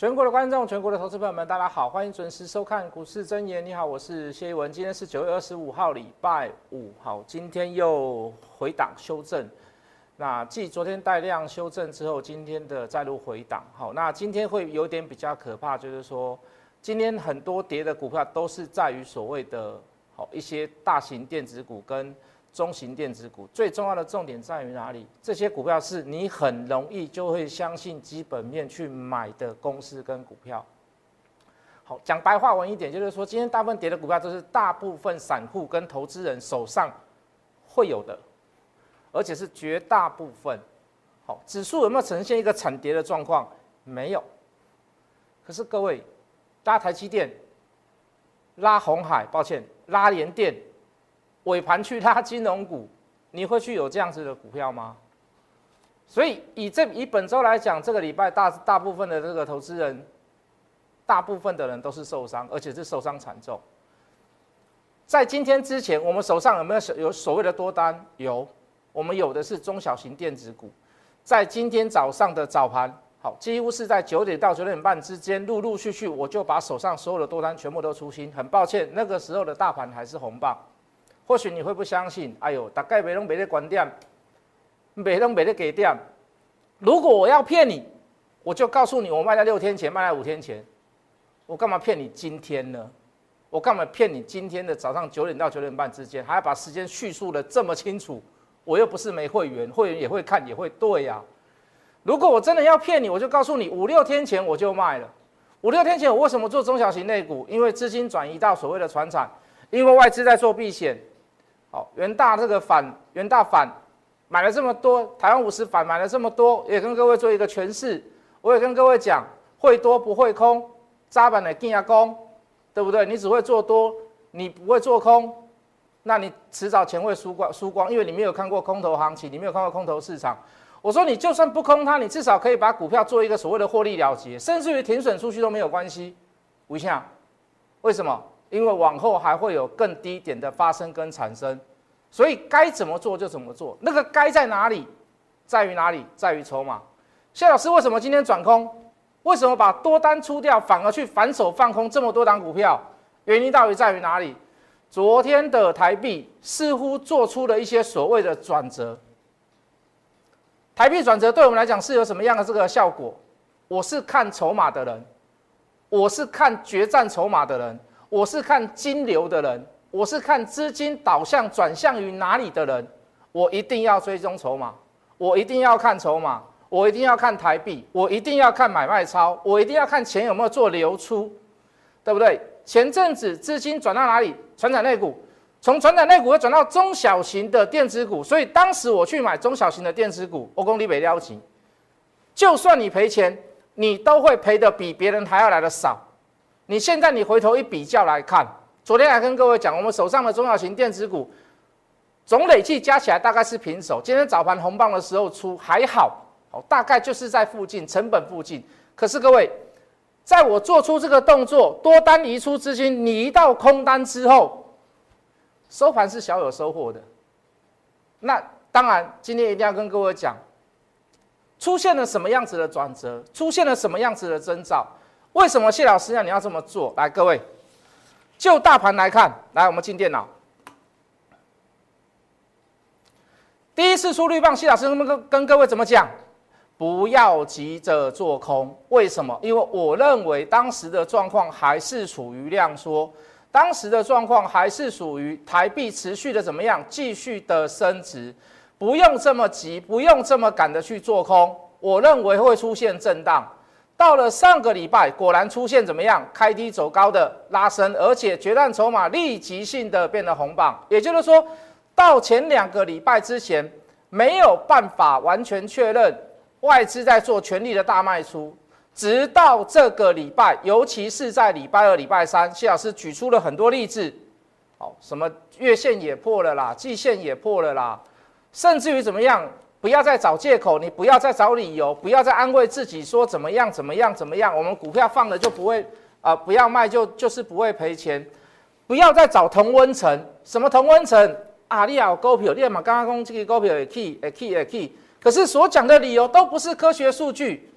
全国的观众，全国的投资朋友们，大家好，欢迎准时收看《股市真言》。你好，我是谢一文。今天是九月二十五号，礼拜五。好，今天又回档修正。那继昨天带量修正之后，今天的再度回档。好，那今天会有点比较可怕，就是说，今天很多跌的股票都是在于所谓的好一些大型电子股跟。中型电子股最重要的重点在于哪里？这些股票是你很容易就会相信基本面去买的公司跟股票。好，讲白话文一点，就是说今天大部分跌的股票都是大部分散户跟投资人手上会有的，而且是绝大部分。好，指数有没有呈现一个惨跌的状况？没有。可是各位，拉台积电、拉红海，抱歉，拉联电。尾盘去拉金融股，你会去有这样子的股票吗？所以以这以本周来讲，这个礼拜大大部分的这个投资人，大部分的人都是受伤，而且是受伤惨重。在今天之前，我们手上有没有有所谓的多单？有，我们有的是中小型电子股。在今天早上的早盘，好，几乎是在九点到九点半之间，陆陆续续我就把手上所有的多单全部都出清。很抱歉，那个时候的大盘还是红棒。或许你会不相信，哎呦，大概没能没得关店，没能没得给店。如果我要骗你，我就告诉你，我卖在六天前，卖在五天前，我干嘛骗你今天呢？我干嘛骗你今天的早上九点到九点半之间，还要把时间叙述的这么清楚？我又不是没会员，会员也会看，也会对呀。如果我真的要骗你，我就告诉你，五六天前我就卖了。五六天前我为什么做中小型类股？因为资金转移到所谓的船产，因为外资在做避险。好，元大这个反元大反买了这么多，台湾五十反买了这么多，也跟各位做一个诠释。我也跟各位讲，会多不会空，扎板的定下工，对不对？你只会做多，你不会做空，那你迟早钱会输光输光，因为你没有看过空头行情，你没有看过空头市场。我说你就算不空它，你至少可以把股票做一个所谓的获利了结，甚至于停损出去都没有关系。吴下，为什么？因为往后还会有更低点的发生跟产生，所以该怎么做就怎么做。那个该在哪里，在于哪里，在于筹码。谢老师为什么今天转空？为什么把多单出掉，反而去反手放空这么多档股票？原因到底在于哪里？昨天的台币似乎做出了一些所谓的转折。台币转折对我们来讲是有什么样的这个效果？我是看筹码的人，我是看决战筹码的人。我是看金流的人，我是看资金导向转向于哪里的人，我一定要追踪筹码，我一定要看筹码，我一定要看台币，我一定要看买卖超，我一定要看钱有没有做流出，对不对？前阵子资金转到哪里？传产类股，从传产类股又转到中小型的电子股，所以当时我去买中小型的电子股，我功力北撩起，就算你赔钱，你都会赔的比别人还要来的少。你现在你回头一比较来看，昨天还跟各位讲，我们手上的中小型电子股总累计加起来大概是平手。今天早盘红棒的时候出还好，哦，大概就是在附近成本附近。可是各位，在我做出这个动作，多单移出资金，你一到空单之后，收盘是小有收获的。那当然，今天一定要跟各位讲，出现了什么样子的转折，出现了什么样子的征兆。为什么谢老师让你要这么做？来，各位，就大盘来看，来，我们进电脑。第一次出绿棒，谢老师跟跟跟各位怎么讲？不要急着做空。为什么？因为我认为当时的状况还是处于量缩，当时的状况还是属于台币持续的怎么样，继续的升值，不用这么急，不用这么赶的去做空。我认为会出现震荡。到了上个礼拜，果然出现怎么样？开低走高的拉升，而且决战筹码立即性的变得红榜。也就是说，到前两个礼拜之前，没有办法完全确认外资在做全力的大卖出，直到这个礼拜，尤其是在礼拜二、礼拜三，谢老师举出了很多例子，哦，什么月线也破了啦，季线也破了啦，甚至于怎么样？不要再找借口，你不要再找理由，不要再安慰自己说怎么样怎么样怎么样。我们股票放了就不会啊，不要卖就就是不会赔钱。不要再找同温层，什么同温层啊？你有股票，你嘛刚刚讲这个股票也 key 也 key 也 key，可是所讲的理由都不是科学数据。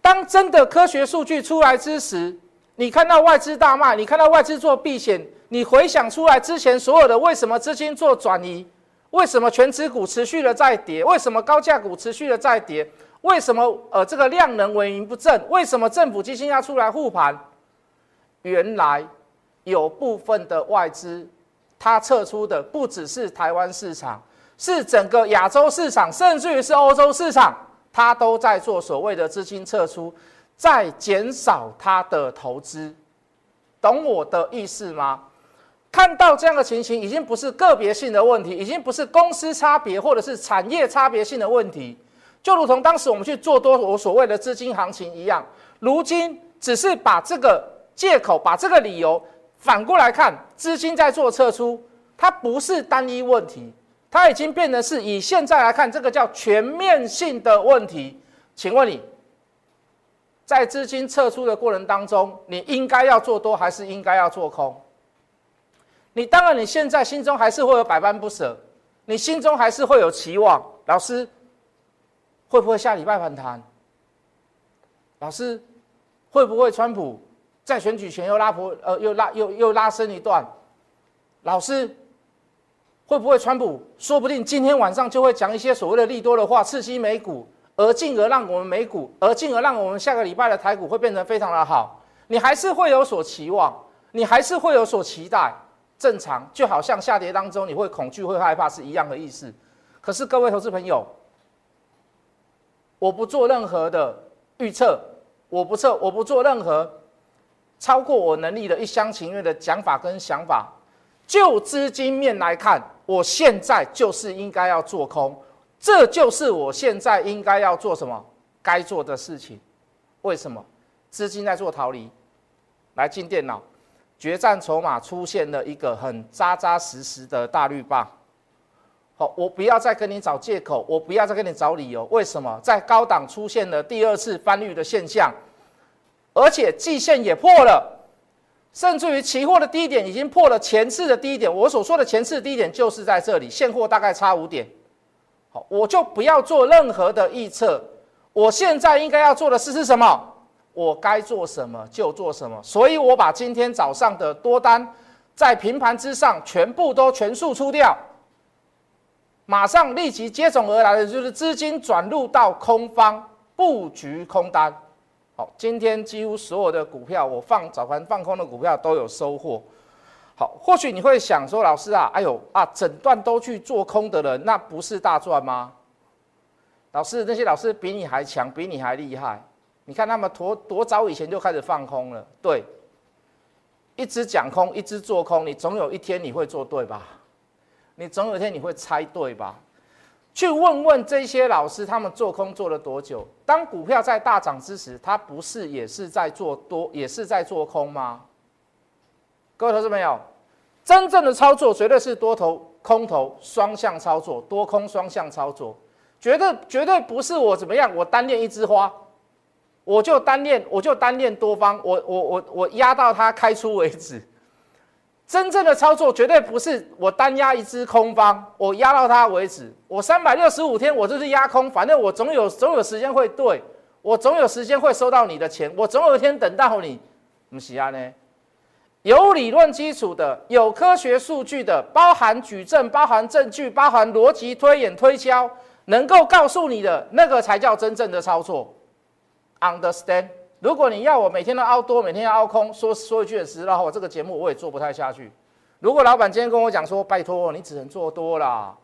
当真的科学数据出来之时，你看到外资大卖，你看到外资做避险，你回想出来之前所有的为什么资金做转移，为什么全指股持续的在跌，为什么高价股持续的在跌，为什么呃这个量能为营不振，为什么政府基金要出来护盘？原来有部分的外资，它撤出的不只是台湾市场，是整个亚洲市场，甚至于是欧洲市场。它都在做所谓的资金撤出，在减少它的投资，懂我的意思吗？看到这样的情形，已经不是个别性的问题，已经不是公司差别或者是产业差别性的问题，就如同当时我们去做多我所谓的资金行情一样，如今只是把这个借口、把这个理由反过来看，资金在做撤出，它不是单一问题。它已经变得是以现在来看，这个叫全面性的问题。请问你，在资金撤出的过程当中，你应该要做多还是应该要做空？你当然，你现在心中还是会有百般不舍，你心中还是会有期望。老师，会不会下礼拜反弹？老师，会不会川普在选举前又拉坡呃又拉又又拉升一段？老师。会不会川普说不定今天晚上就会讲一些所谓的利多的话，刺激美股，而进而让我们美股，而进而让我们下个礼拜的台股会变得非常的好？你还是会有所期望，你还是会有所期待，正常，就好像下跌当中你会恐惧、会害怕是一样的意思。可是各位投资朋友，我不做任何的预测，我不测，我不做任何超过我能力的一厢情愿的讲法跟想法。就资金面来看。我现在就是应该要做空，这就是我现在应该要做什么该做的事情。为什么？资金在做逃离，来进电脑，决战筹码出现了一个很扎扎实实的大绿棒。好，我不要再跟你找借口，我不要再跟你找理由。为什么？在高档出现了第二次翻绿的现象，而且季线也破了。甚至于期货的低点已经破了前次的低点，我所说的前次低点就是在这里，现货大概差五点。好，我就不要做任何的预测。我现在应该要做的事是什么？我该做什么就做什么。所以我把今天早上的多单在平盘之上全部都全数出掉，马上立即接踵而来的就是资金转入到空方布局空单。好，今天几乎所有的股票，我放早盘放空的股票都有收获。好，或许你会想说，老师啊，哎呦啊，整段都去做空的人，那不是大赚吗？老师，那些老师比你还强，比你还厉害。你看他们多多早以前就开始放空了，对，一直讲空，一直做空，你总有一天你会做对吧？你总有一天你会猜对吧？去问问这些老师，他们做空做了多久？当股票在大涨之时，他不是也是在做多，也是在做空吗？各位投资朋友，真正的操作绝对是多头空头双向操作，多空双向操作，绝对绝对不是我怎么样，我单练一枝花，我就单练，我就单练多方，我我我我压到它开出为止。真正的操作绝对不是我单压一只空方，我压到它为止。我三百六十五天我就是压空，反正我总有总有时间会对，我总有时间会收到你的钱，我总有一天等到你。不是啊呢？有理论基础的，有科学数据的，包含举证、包含证据、包含逻辑推演推敲，能够告诉你的那个才叫真正的操作。Understand？如果你要我每天都凹多，每天要凹空，说说一句实话，我这个节目我也做不太下去。如果老板今天跟我讲说，拜托你只能做多啦，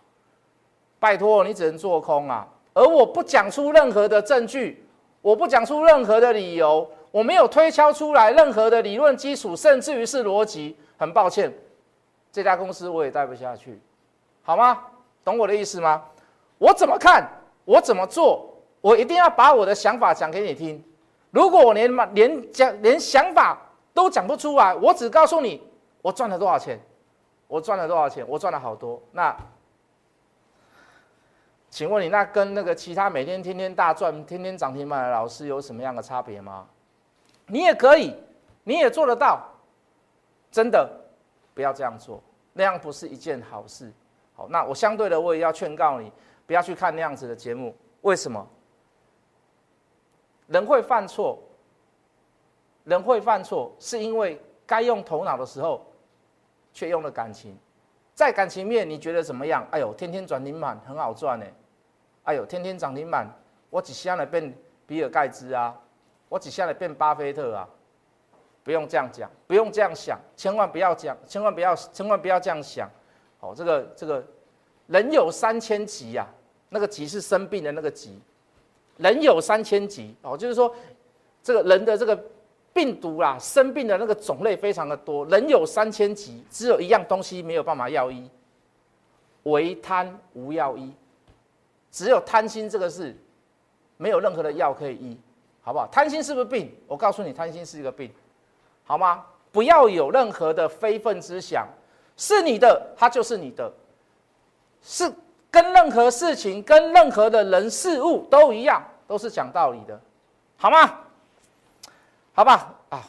拜托你只能做空啊，而我不讲出任何的证据，我不讲出任何的理由，我没有推敲出来任何的理论基础，甚至于是逻辑，很抱歉，这家公司我也待不下去，好吗？懂我的意思吗？我怎么看，我怎么做，我一定要把我的想法讲给你听。如果我连连讲连想法都讲不出来，我只告诉你我赚了多少钱，我赚了多少钱，我赚了好多。那，请问你那跟那个其他每天天天大赚、天天涨停板的老师有什么样的差别吗？你也可以，你也做得到，真的不要这样做，那样不是一件好事。好，那我相对的我也要劝告你，不要去看那样子的节目。为什么？人会犯错，人会犯错，是因为该用头脑的时候，却用了感情。在感情面，你觉得怎么样？哎呦，天天涨停板很好赚呢。哎呦，天天涨停板，我只下来变比尔盖茨啊，我只下来变巴菲特啊。不用这样讲，不用这样想，千万不要讲，千万不要，千万不要这样想。哦，这个这个，人有三千疾呀，那个疾是生病的那个疾。人有三千疾哦，就是说，这个人的这个病毒啊，生病的那个种类非常的多。人有三千疾，只有一样东西没有办法药医，唯贪无药医。只有贪心这个事，没有任何的药可以医，好不好？贪心是不是病？我告诉你，贪心是一个病。好吗？不要有任何的非分之想，是你的，它就是你的，是跟任何事情、跟任何的人事物都一样，都是讲道理的，好吗？好吧，啊，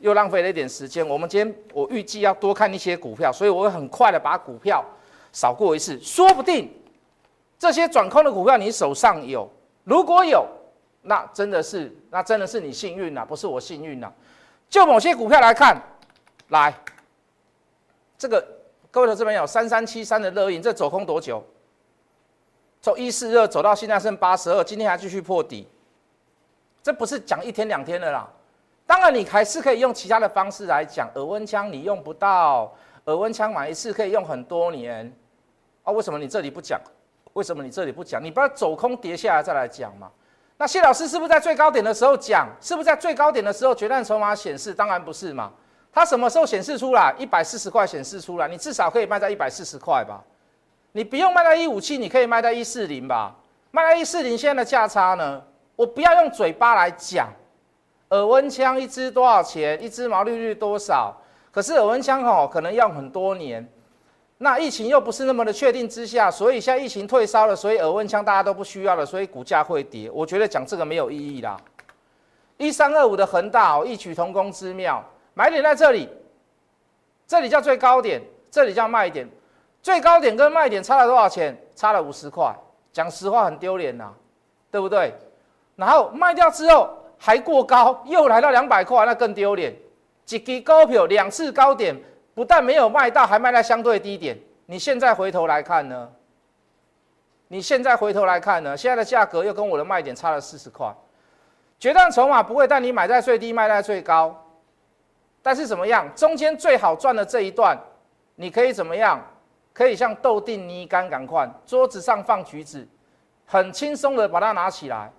又浪费了一点时间。我们今天我预计要多看一些股票，所以我会很快的把股票扫过一次，说不定这些转空的股票你手上有，如果有，那真的是，那真的是你幸运了，不是我幸运了。就某些股票来看，来，这个各位投资朋友，三三七三的热印，这走空多久？从一四二走到现在剩八十二，今天还继续破底，这不是讲一天两天的啦。当然，你还是可以用其他的方式来讲，耳温枪你用不到，耳温枪买一次可以用很多年啊？为什么你这里不讲？为什么你这里不讲？你不要走空跌下来再来讲嘛？那谢老师是不是在最高点的时候讲？是不是在最高点的时候决战筹码显示？当然不是嘛。它什么时候显示出来？一百四十块显示出来，你至少可以卖在一百四十块吧？你不用卖到一五七，你可以卖到一四零吧？卖到一四零，现在的价差呢？我不要用嘴巴来讲。耳温枪一支多少钱？一支毛利率多少？可是耳温枪哦，可能要很多年。那疫情又不是那么的确定之下，所以现在疫情退烧了，所以耳温枪大家都不需要了，所以股价会跌。我觉得讲这个没有意义啦。一三二五的恒大哦，异曲同工之妙，买点在这里，这里叫最高点，这里叫卖点。最高点跟卖点差了多少钱？差了五十块。讲实话很丢脸呐，对不对？然后卖掉之后还过高，又来到两百块，那更丢脸。几支高票两次高点。不但没有卖到，还卖在相对低点。你现在回头来看呢？你现在回头来看呢？现在的价格又跟我的卖点差了四十块。决断筹码不会带你买在最低，卖在最高。但是怎么样？中间最好赚的这一段，你可以怎么样？可以像豆定泥干赶快，桌子上放橘子，很轻松的把它拿起来。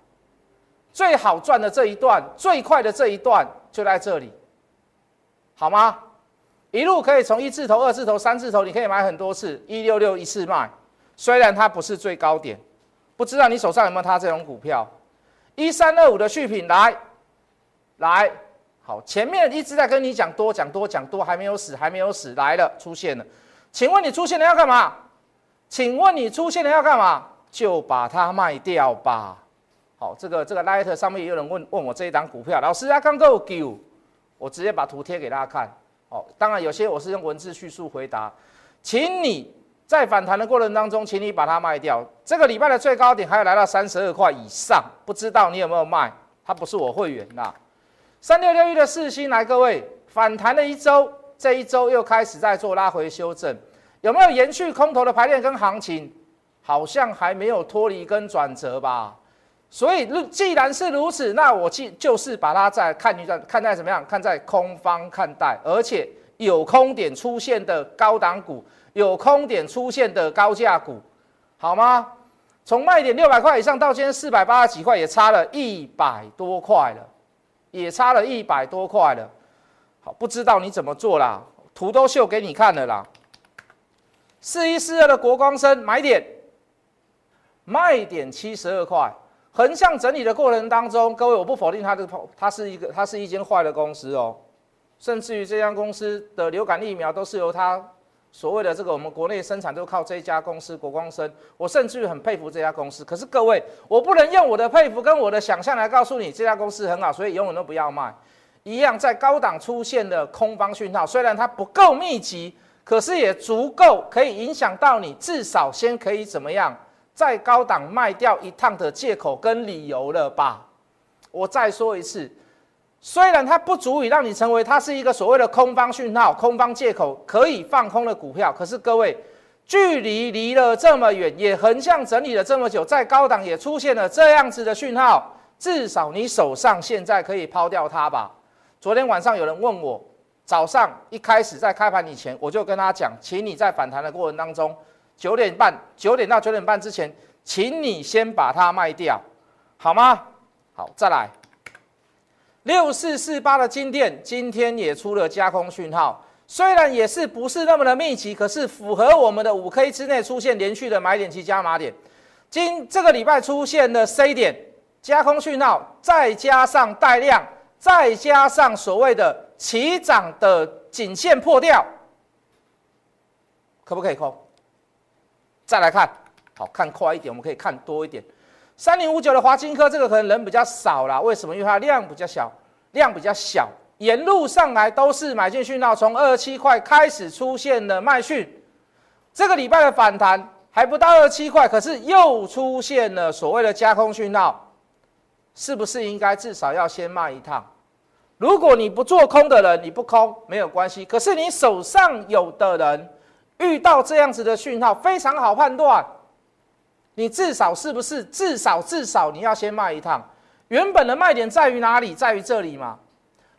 最好赚的这一段，最快的这一段就在这里，好吗？一路可以从一字头、二字头、三字头，你可以买很多次，一六六一次卖。虽然它不是最高点，不知道你手上有没有它这种股票？一三二五的续品来，来，好，前面一直在跟你讲多讲多讲多，还没有死，还没有死，来了，出现了。请问你出现了要干嘛？请问你出现了要干嘛？就把它卖掉吧。好，这个这个 Light 上面也有人问问我这一档股票，老师啊，刚够 Q，我直接把图贴给大家看。哦，当然有些我是用文字叙述回答，请你在反弹的过程当中，请你把它卖掉。这个礼拜的最高点还要来到三十二块以上，不知道你有没有卖？它不是我会员啦。三六六一的四星来，各位反弹了一周，这一周又开始在做拉回修正，有没有延续空头的排列跟行情？好像还没有脱离跟转折吧。所以，既然是如此，那我既就是把它在看一段看待怎么样？看在空方看待，而且有空点出现的高档股，有空点出现的高价股，好吗？从卖点六百块以上到今天四百八十几块，也差了一百多块了，也差了一百多块了。好，不知道你怎么做啦？图都秀给你看了啦。四一四二的国光生买点，卖点七十二块。横向整理的过程当中，各位，我不否定它的它是一个，它是一间坏的公司哦。甚至于这家公司的流感疫苗都是由它所谓的这个我们国内生产，都靠这一家公司国光生。我甚至于很佩服这家公司。可是各位，我不能用我的佩服跟我的想象来告诉你这家公司很好，所以永远都不要卖。一样在高档出现的空方讯号，虽然它不够密集，可是也足够可以影响到你，至少先可以怎么样？在高档卖掉一趟的借口跟理由了吧？我再说一次，虽然它不足以让你成为它是一个所谓的空方讯号、空方借口可以放空的股票，可是各位，距离离了这么远，也横向整理了这么久，在高档也出现了这样子的讯号，至少你手上现在可以抛掉它吧。昨天晚上有人问我，早上一开始在开盘以前，我就跟他讲，请你在反弹的过程当中，九点半、九点到九点半之前，请你先把它卖掉，好吗？好，再来，六四四八的金店今天也出了加空讯号，虽然也是不是那么的密集，可是符合我们的五 K 之内出现连续的买点及加码点。今这个礼拜出现的 C 点加空讯号，再加上带量。再加上所谓的起涨的颈线破掉，可不可以空？再来看，好看快一点，我们可以看多一点。三零五九的华金科，这个可能人比较少啦，为什么？因为它量比较小，量比较小，沿路上来都是买进讯号，从二十七块开始出现了卖讯。这个礼拜的反弹还不到二七块，可是又出现了所谓的加空讯号。是不是应该至少要先卖一趟？如果你不做空的人，你不空没有关系。可是你手上有的人遇到这样子的讯号，非常好判断。你至少是不是至少至少你要先卖一趟？原本的卖点在于哪里？在于这里嘛。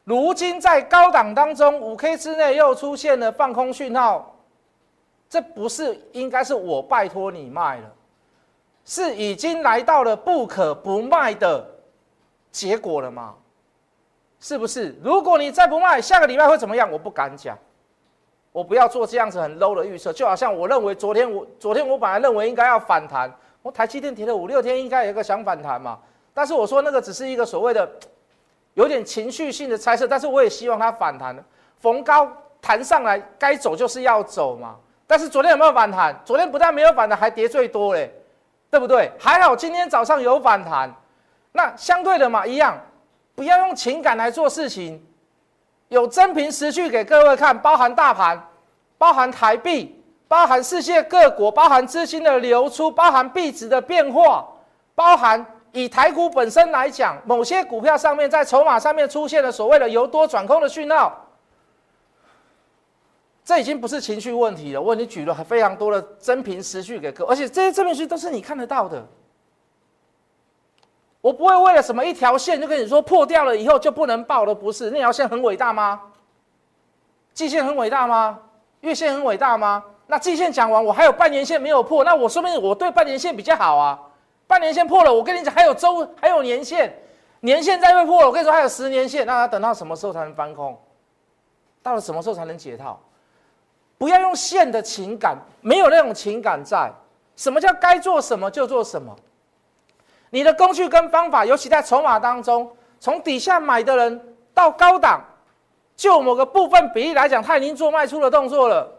如今在高档当中，五 K 之内又出现了放空讯号，这不是应该是我拜托你卖了，是已经来到了不可不卖的。结果了吗？是不是？如果你再不卖，下个礼拜会怎么样？我不敢讲，我不要做这样子很 low 的预测。就好像我认为昨天我昨天我本来认为应该要反弹，我台积电提了五六天，应该有一个想反弹嘛。但是我说那个只是一个所谓的有点情绪性的猜测，但是我也希望它反弹逢高弹上来，该走就是要走嘛。但是昨天有没有反弹？昨天不但没有反弹，还跌最多嘞，对不对？还好今天早上有反弹。那相对的嘛，一样，不要用情感来做事情，有真凭实据给各位看，包含大盘，包含台币，包含世界各国，包含资金的流出，包含币值的变化，包含以台股本身来讲，某些股票上面在筹码上面出现了所谓的由多转空的讯号，这已经不是情绪问题了。我已经举了非常多的真凭实据给各位，而且这些真凭实据都是你看得到的。我不会为了什么一条线就跟你说破掉了以后就不能报了，不是那条线很伟大吗？季线很伟大吗？月线很伟大吗？那季线讲完，我还有半年线没有破，那我说明我对半年线比较好啊。半年线破了，我跟你讲还有周还有年线，年线再被破了，我跟你说还有十年线，那要等到什么时候才能翻空？到了什么时候才能解套？不要用线的情感，没有那种情感在。什么叫该做什么就做什么？你的工具跟方法，尤其在筹码当中，从底下买的人到高档，就某个部分比例来讲，他已经做卖出的动作了。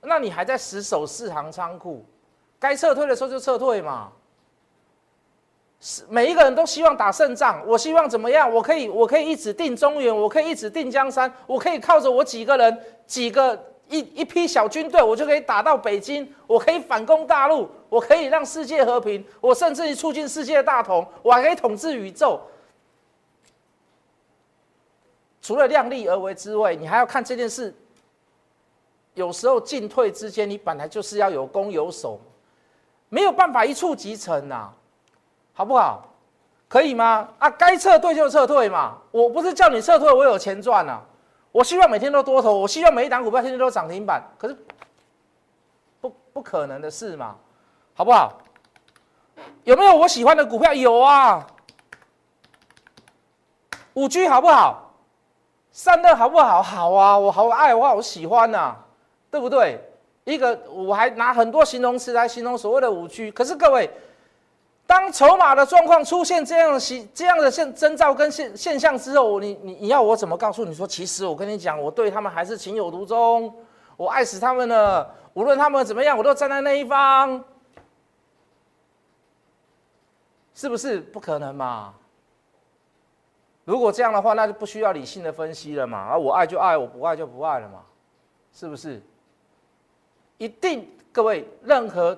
那你还在死守四行仓库，该撤退的时候就撤退嘛。是每一个人都希望打胜仗，我希望怎么样？我可以，我可以一直定中原，我可以一直定江山，我可以靠着我几个人几个。一一批小军队，我就可以打到北京，我可以反攻大陆，我可以让世界和平，我甚至于促进世界大同，我还可以统治宇宙。除了量力而为之外，你还要看这件事。有时候进退之间，你本来就是要有攻有守，没有办法一触即成呐，好不好？可以吗？啊，该撤退就撤退嘛，我不是叫你撤退，我有钱赚啊。我希望每天都多头，我希望每一档股票天天都涨停板，可是不不可能的事嘛，好不好？有没有我喜欢的股票？有啊，五 G 好不好？散热好不好？好啊，我好爱，我好喜欢呐，对不对？一个我还拿很多形容词来形容所谓的五 G，可是各位。当筹码的状况出现这样的这样的现征兆跟现现象之后，你你你要我怎么告诉你说，其实我跟你讲，我对他们还是情有独钟，我爱死他们了，无论他们怎么样，我都站在那一方，是不是不可能嘛？如果这样的话，那就不需要理性的分析了嘛，啊，我爱就爱，我不爱就不爱了嘛，是不是？一定，各位任何。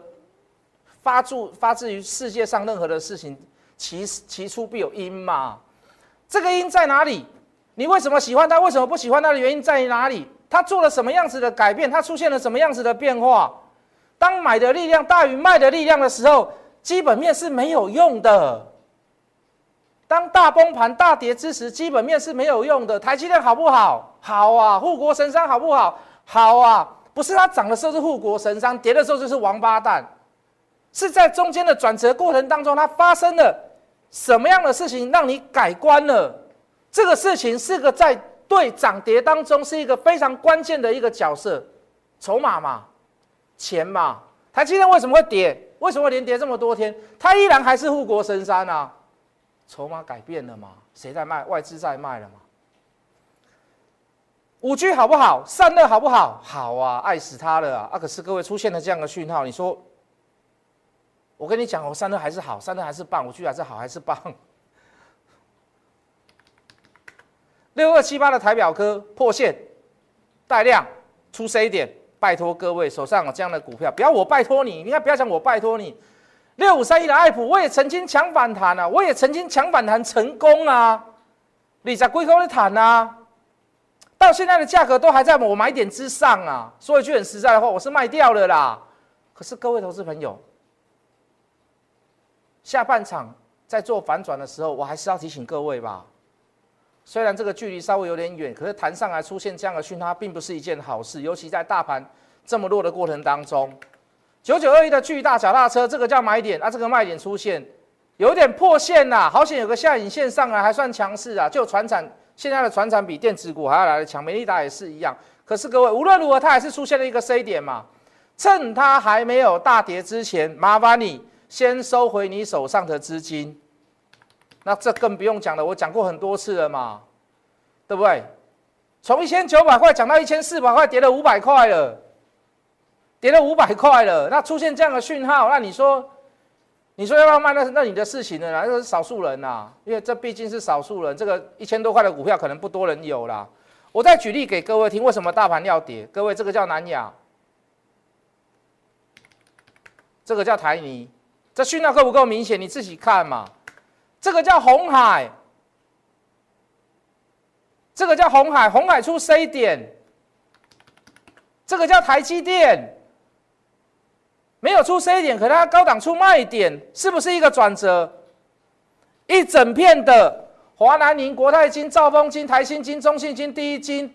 发自发自于世界上任何的事情，其其出必有因嘛。这个因在哪里？你为什么喜欢它？为什么不喜欢它的原因在于哪里？它做了什么样子的改变？它出现了什么样子的变化？当买的力量大于卖的力量的时候，基本面是没有用的。当大崩盘、大跌之时，基本面是没有用的。台积电好不好？好啊。护国神山好不好？好啊。不是它涨的时候是护国神山，跌的时候就是王八蛋。是在中间的转折过程当中，它发生了什么样的事情让你改观了？这个事情是个在对涨跌当中是一个非常关键的一个角色，筹码嘛，钱嘛。台积电为什么会跌？为什么连跌这么多天？它依然还是护国神山啊。筹码改变了吗？谁在卖？外资在卖了吗？五 G 好不好？散热好不好？好啊，爱死它了啊！啊，可是各位出现了这样的讯号，你说，我跟你讲，我散热还是好，散热还是棒，五居还是好，还是棒。六二七八的台表科破线带量出 C 点，拜托各位手上有这样的股票，不要我拜托你，应该不要讲我拜托你。六五三一的爱普，我也曾经抢反弹啊，我也曾经抢反弹成功啊，你在龟壳的谈啊，到现在的价格都还在我买点之上啊。说一句很实在的话，我是卖掉了啦。可是各位投资朋友，下半场在做反转的时候，我还是要提醒各位吧。虽然这个距离稍微有点远，可是弹上来出现这样的讯号，并不是一件好事，尤其在大盘这么弱的过程当中。九九二一的巨大脚踏车，这个叫买点啊，这个卖点出现，有点破线呐，好险有个下影线上来，还算强势啊。就船产现在的船产比电子股还要来的强，美利达也是一样。可是各位无论如何，它还是出现了一个 C 点嘛，趁它还没有大跌之前，麻烦你先收回你手上的资金。那这更不用讲了，我讲过很多次了嘛，对不对？从一千九百块讲到一千四百块，跌了五百块了。跌了五百块了，那出现这样的讯号，那你说，你说要不要卖？那那你的事情呢？那是少数人呐，因为这毕竟是少数人。这个一千多块的股票可能不多人有啦。我再举例给各位听，为什么大盘要跌？各位，这个叫南亚，这个叫台泥，这讯号够不够明显？你自己看嘛。这个叫红海，这个叫红海，红海出 C 点，这个叫台积电。没有出 C 点，可它高档出卖点，是不是一个转折？一整片的华南宁、国泰金、兆丰金、台新金、中信金、第一金，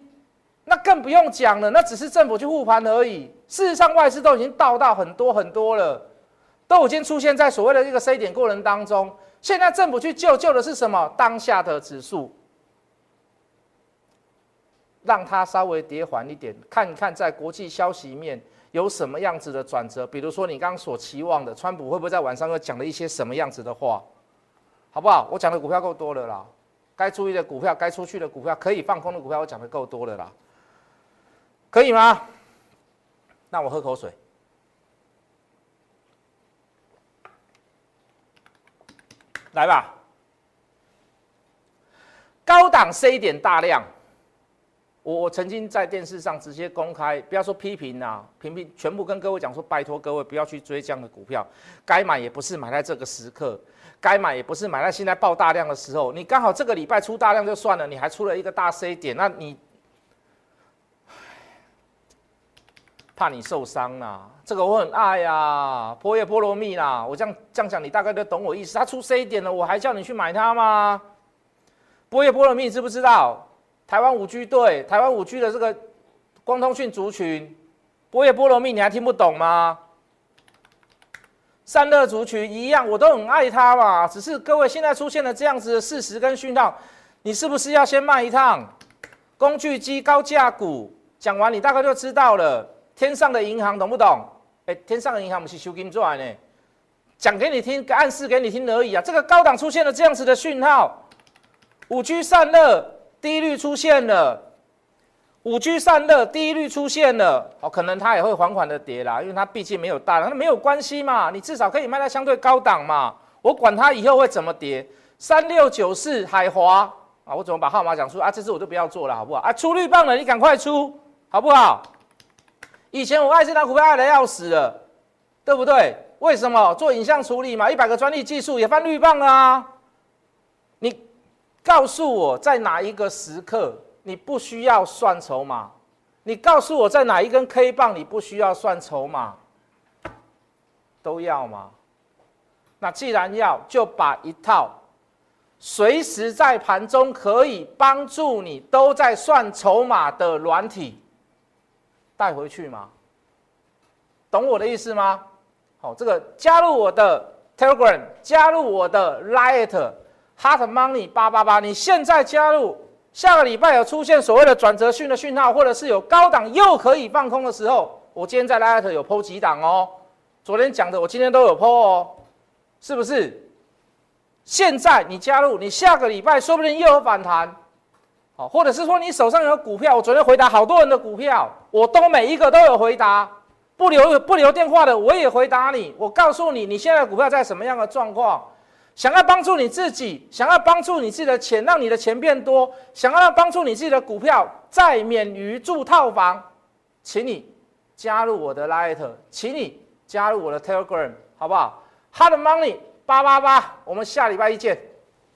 那更不用讲了，那只是政府去护盘而已。事实上，外资都已经倒到很多很多了，都已经出现在所谓的一个 C 点过程当中。现在政府去救救的是什么？当下的指数，让它稍微跌缓一点，看看在国际消息面。有什么样子的转折？比如说你刚刚所期望的，川普会不会在晚上又讲了一些什么样子的话？好不好？我讲的股票够多了啦，该注意的股票，该出去的股票，可以放空的股票，我讲的够多了啦，可以吗？那我喝口水，来吧，高档 C 点大量。我我曾经在电视上直接公开，不要说批评啊，评评全部跟各位讲说，拜托各位不要去追这样的股票，该买也不是买在这个时刻，该买也不是买在现在爆大量的时候。你刚好这个礼拜出大量就算了，你还出了一个大 C 点，那你，怕你受伤啦。这个我很爱呀，波叶菠萝蜜啦，我这样这样讲，你大概都懂我意思。它出 C 点了，我还叫你去买它吗？波叶菠萝蜜知不知道？台湾五 G 对台湾五 G 的这个光通讯族群，波叶菠萝蜜你还听不懂吗？散热族群一样，我都很爱它嘛。只是各位现在出现了这样子的事实跟讯号，你是不是要先卖一趟？工具机高价股讲完，你大概就知道了。天上的银行懂不懂？哎，天上的银行不是修金钻呢？讲给你听，暗示给你听而已啊。这个高档出现了这样子的讯号，五 G 散热。低率出现了，五 G 散热低率出现了，哦，可能它也会缓缓的跌啦，因为它毕竟没有大，那没有关系嘛，你至少可以卖在相对高档嘛，我管它以后会怎么跌。三六九四海华啊，我怎么把号码讲出啊？这次我就不要做了，好不好？啊，出绿棒了，你赶快出，好不好？以前我爱这张股票爱的要死了，对不对？为什么？做影像处理嘛，一百个专利技术也翻绿棒啊。你告诉我在哪一个时刻你不需要算筹码？你告诉我在哪一根 K 棒你不需要算筹码？都要吗？那既然要，就把一套随时在盘中可以帮助你都在算筹码的软体带回去吗？懂我的意思吗？好，这个加入我的 Telegram，加入我的 Light Hot Money 八八八，你现在加入，下个礼拜有出现所谓的转折讯的讯号，或者是有高档又可以放空的时候，我今天在 Light 有抛几档哦，昨天讲的我今天都有抛哦。是不是？现在你加入，你下个礼拜说不定又有反弹，或者是说你手上有股票，我昨天回答好多人的股票，我都每一个都有回答，不留不留电话的我也回答你，我告诉你你现在股票在什么样的状况，想要帮助你自己，想要帮助你自己的钱，让你的钱变多，想要帮助你自己的股票再免于住套房，请你加入我的 Light，请你加入我的 Telegram，好不好？Hard Money 八八八，我们下礼拜一见。